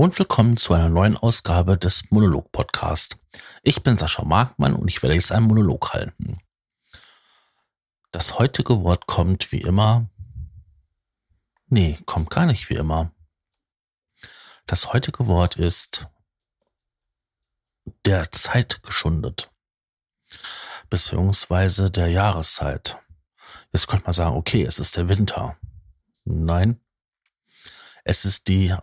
Und willkommen zu einer neuen Ausgabe des Monolog Podcast. Ich bin Sascha Markmann und ich werde jetzt einen Monolog halten. Das heutige Wort kommt wie immer. Nee, kommt gar nicht wie immer. Das heutige Wort ist der Zeit geschundet. Beziehungsweise der Jahreszeit. Jetzt könnte man sagen, okay, es ist der Winter. Nein, es ist die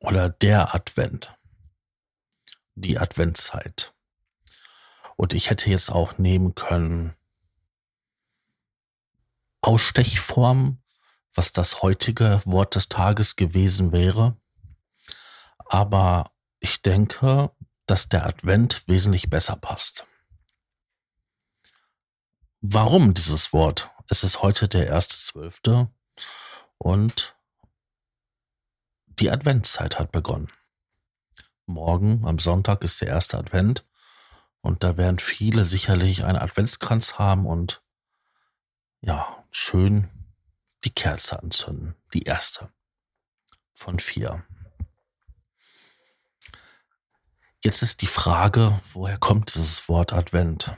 oder der Advent. Die Adventszeit. Und ich hätte jetzt auch nehmen können Ausstechform, was das heutige Wort des Tages gewesen wäre. Aber ich denke, dass der Advent wesentlich besser passt. Warum dieses Wort? Es ist heute der erste Zwölfte und die Adventszeit hat begonnen. Morgen am Sonntag ist der erste Advent und da werden viele sicherlich einen Adventskranz haben und ja, schön die Kerze anzünden. Die erste von vier. Jetzt ist die Frage, woher kommt dieses Wort Advent?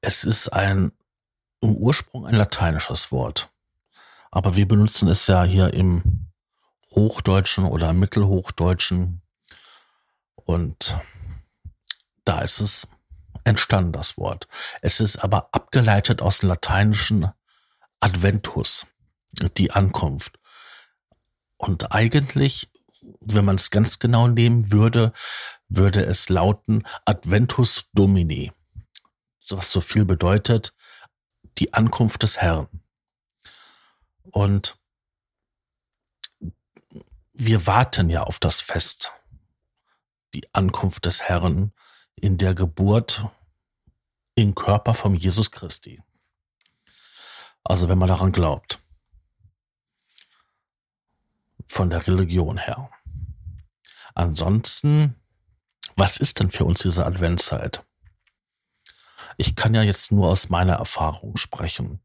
Es ist ein im Ursprung ein lateinisches Wort. Aber wir benutzen es ja hier im Hochdeutschen oder Mittelhochdeutschen. Und da ist es entstanden, das Wort. Es ist aber abgeleitet aus dem lateinischen Adventus, die Ankunft. Und eigentlich, wenn man es ganz genau nehmen würde, würde es lauten Adventus Domini. Was so viel bedeutet, die Ankunft des Herrn. Und wir warten ja auf das Fest, die Ankunft des Herrn in der Geburt im Körper von Jesus Christi. Also wenn man daran glaubt. Von der Religion her. Ansonsten, was ist denn für uns diese Adventszeit? Ich kann ja jetzt nur aus meiner Erfahrung sprechen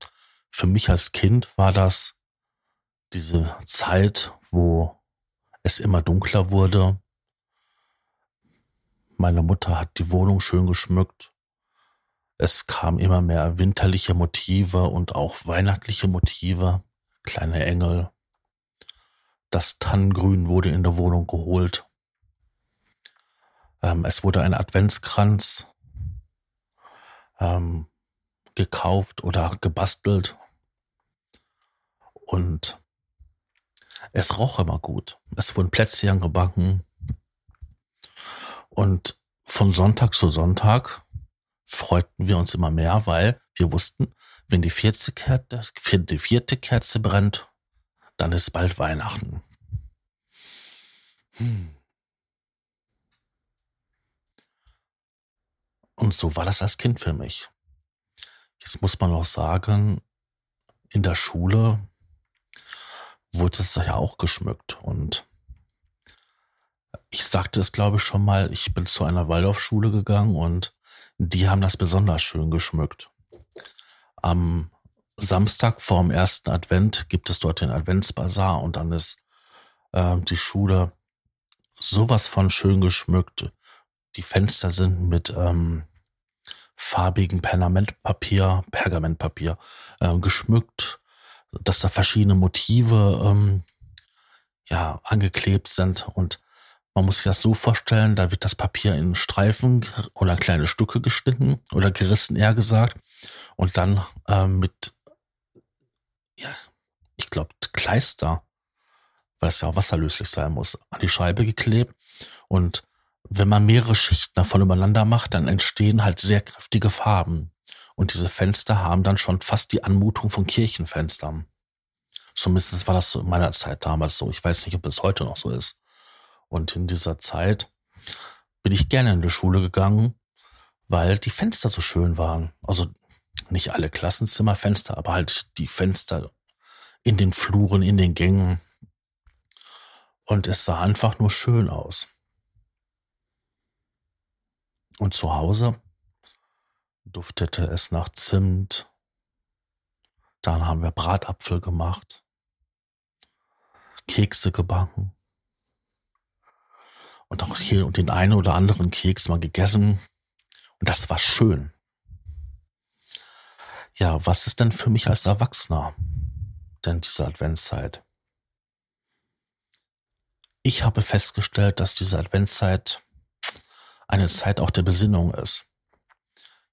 für mich als Kind war das diese Zeit, wo es immer dunkler wurde. Meine Mutter hat die Wohnung schön geschmückt. Es kamen immer mehr winterliche Motive und auch weihnachtliche Motive, kleine Engel. Das Tannengrün wurde in der Wohnung geholt. Ähm, es wurde ein Adventskranz ähm, gekauft oder gebastelt. Und es roch immer gut. Es wurden Plätzchen gebacken. Und von Sonntag zu Sonntag freuten wir uns immer mehr, weil wir wussten, wenn die vierte Kerze, die vierte Kerze brennt, dann ist bald Weihnachten. Hm. Und so war das als Kind für mich. Jetzt muss man auch sagen, in der Schule wurde es ja auch geschmückt. Und ich sagte es, glaube ich, schon mal, ich bin zu einer Waldorfschule gegangen und die haben das besonders schön geschmückt. Am Samstag vorm ersten Advent gibt es dort den Adventsbazar und dann ist äh, die Schule sowas von schön geschmückt. Die Fenster sind mit ähm, farbigen Pergamentpapier, Pergamentpapier äh, geschmückt, dass da verschiedene Motive ähm, ja angeklebt sind. Und man muss sich das so vorstellen, da wird das Papier in Streifen oder kleine Stücke geschnitten oder gerissen, eher gesagt, und dann äh, mit, ja, ich glaube, Kleister, weil es ja auch wasserlöslich sein muss, an die Scheibe geklebt. Und wenn man mehrere Schichten davon übereinander macht, dann entstehen halt sehr kräftige Farben. Und diese Fenster haben dann schon fast die Anmutung von Kirchenfenstern. Zumindest war das so in meiner Zeit damals so. Ich weiß nicht, ob es heute noch so ist. Und in dieser Zeit bin ich gerne in die Schule gegangen, weil die Fenster so schön waren. Also nicht alle Klassenzimmerfenster, aber halt die Fenster in den Fluren, in den Gängen. Und es sah einfach nur schön aus. Und zu Hause duftete es nach Zimt. Dann haben wir Bratapfel gemacht. Kekse gebacken. Und auch hier und den einen oder anderen Keks mal gegessen. Und das war schön. Ja, was ist denn für mich als Erwachsener denn diese Adventszeit? Ich habe festgestellt, dass diese Adventszeit eine Zeit auch der Besinnung ist.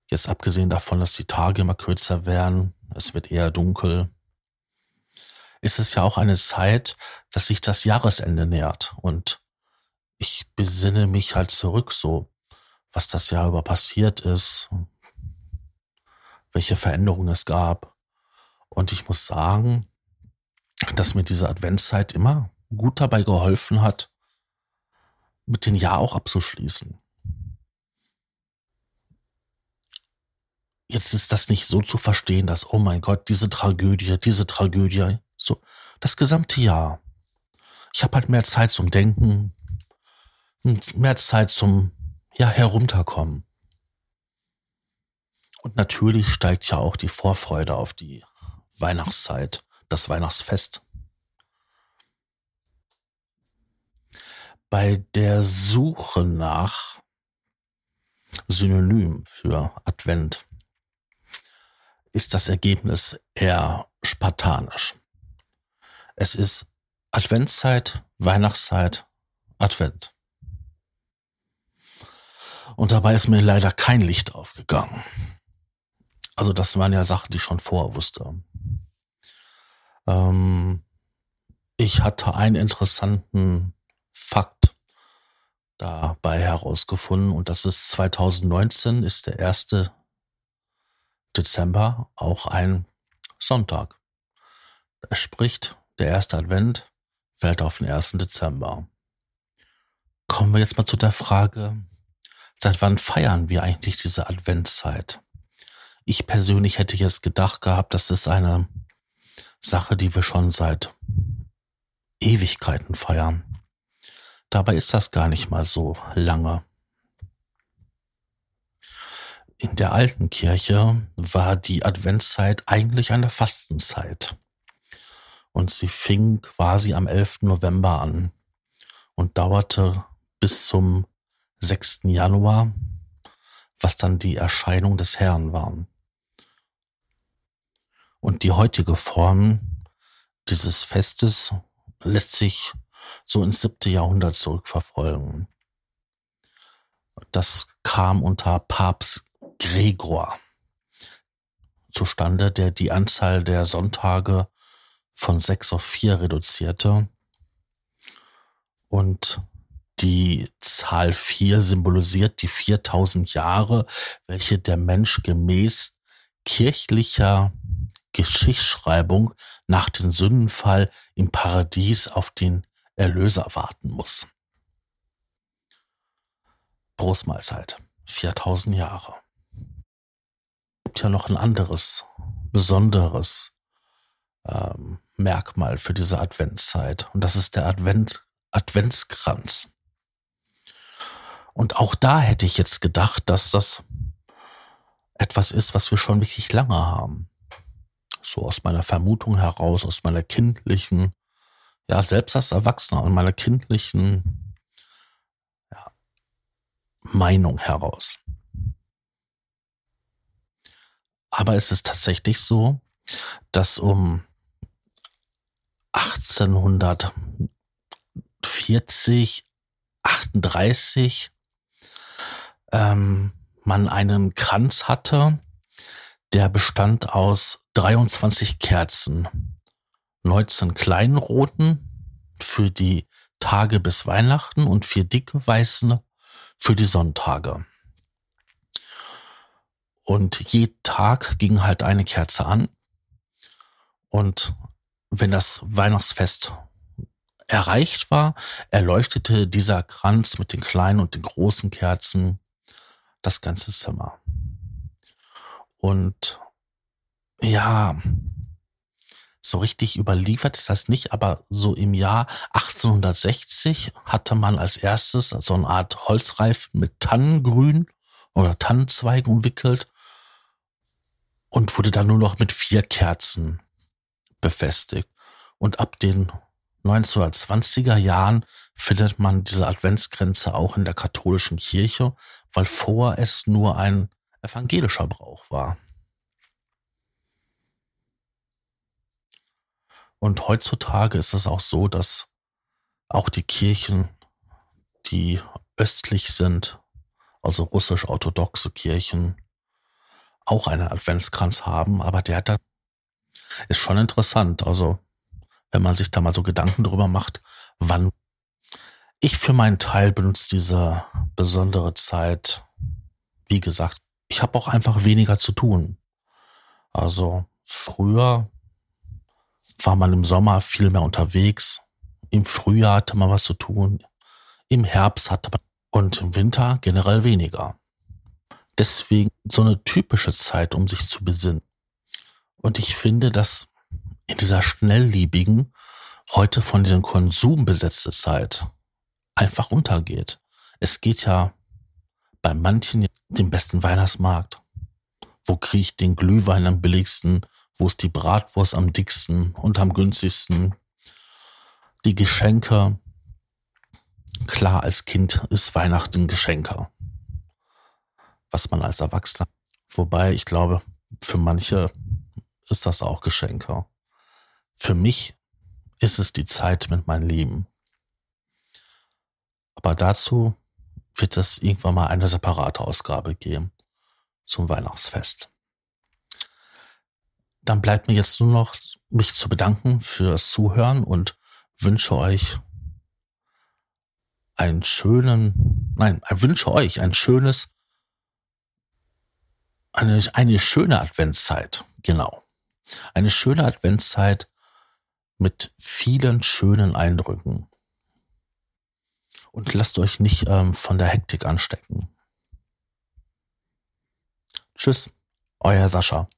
Jetzt abgesehen davon, dass die Tage immer kürzer werden, es wird eher dunkel, ist es ja auch eine Zeit, dass sich das Jahresende nähert. Und ich besinne mich halt zurück, so was das Jahr über passiert ist, welche Veränderungen es gab. Und ich muss sagen, dass mir diese Adventszeit immer gut dabei geholfen hat, mit dem Jahr auch abzuschließen. Jetzt ist das nicht so zu verstehen, dass, oh mein Gott, diese Tragödie, diese Tragödie, so das gesamte Jahr. Ich habe halt mehr Zeit zum Denken, mehr Zeit zum ja herunterkommen. Und natürlich steigt ja auch die Vorfreude auf die Weihnachtszeit, das Weihnachtsfest. Bei der Suche nach Synonym für Advent ist das Ergebnis eher spartanisch. Es ist Adventszeit, Weihnachtszeit, Advent. Und dabei ist mir leider kein Licht aufgegangen. Also das waren ja Sachen, die ich schon vorher wusste. Ähm, ich hatte einen interessanten Fakt dabei herausgefunden und das ist 2019 ist der 1. Dezember auch ein Sonntag. Es spricht, der erste Advent fällt auf den 1. Dezember. Kommen wir jetzt mal zu der Frage, seit wann feiern wir eigentlich diese Adventszeit? Ich persönlich hätte jetzt gedacht gehabt, das ist eine Sache, die wir schon seit Ewigkeiten feiern. Dabei ist das gar nicht mal so lange. In der alten Kirche war die Adventszeit eigentlich eine Fastenzeit. Und sie fing quasi am 11. November an und dauerte bis zum 6. Januar, was dann die Erscheinung des Herrn waren. Und die heutige Form dieses Festes lässt sich so ins siebte Jahrhundert zurückverfolgen. Das kam unter Papst Gregor zustande, der die Anzahl der Sonntage von sechs auf vier reduzierte. Und die Zahl vier symbolisiert die 4000 Jahre, welche der Mensch gemäß kirchlicher Geschichtsschreibung nach dem Sündenfall im Paradies auf den Erlöser warten muss. Großmahlzeit, 4000 Jahre. Gibt ja noch ein anderes, besonderes ähm, Merkmal für diese Adventszeit und das ist der Advent, Adventskranz. Und auch da hätte ich jetzt gedacht, dass das etwas ist, was wir schon wirklich lange haben so aus meiner Vermutung heraus, aus meiner kindlichen, ja, selbst als Erwachsener und meiner kindlichen ja, Meinung heraus. Aber es ist tatsächlich so, dass um 1840, 38 ähm, man einen Kranz hatte, der bestand aus 23 Kerzen, 19 kleinen roten für die Tage bis Weihnachten und vier dicke weiße für die Sonntage. Und jeden Tag ging halt eine Kerze an. Und wenn das Weihnachtsfest erreicht war, erleuchtete dieser Kranz mit den kleinen und den großen Kerzen das ganze Zimmer. Und ja, so richtig überliefert ist das nicht, aber so im Jahr 1860 hatte man als erstes so eine Art Holzreifen mit Tannengrün oder Tannenzweigen umwickelt und wurde dann nur noch mit vier Kerzen befestigt. Und ab den 1920er Jahren findet man diese Adventsgrenze auch in der katholischen Kirche, weil vorher es nur ein evangelischer Brauch war. Und heutzutage ist es auch so, dass auch die Kirchen, die östlich sind, also russisch-orthodoxe Kirchen, auch einen Adventskranz haben, aber der da ist schon interessant. Also, wenn man sich da mal so Gedanken drüber macht, wann ich für meinen Teil benutze diese besondere Zeit, wie gesagt, ich habe auch einfach weniger zu tun. Also früher war man im Sommer viel mehr unterwegs. Im Frühjahr hatte man was zu tun. Im Herbst hatte man und im Winter generell weniger. Deswegen so eine typische Zeit, um sich zu besinnen. Und ich finde, dass in dieser schnellliebigen, heute von diesem Konsum besetzte Zeit einfach untergeht. Es geht ja bei manchen den besten Weihnachtsmarkt. Wo kriege ich den Glühwein am billigsten? Wo ist die Bratwurst am dicksten und am günstigsten? Die Geschenke. Klar, als Kind ist Weihnachten Geschenke. Was man als Erwachsener. Wobei, ich glaube, für manche ist das auch Geschenke. Für mich ist es die Zeit mit meinem Leben. Aber dazu wird es irgendwann mal eine separate Ausgabe geben zum Weihnachtsfest. Dann bleibt mir jetzt nur noch, mich zu bedanken fürs Zuhören und wünsche euch einen schönen, nein, wünsche euch ein schönes, eine, eine schöne Adventszeit, genau. Eine schöne Adventszeit mit vielen schönen Eindrücken. Und lasst euch nicht ähm, von der Hektik anstecken. Tschüss, euer Sascha.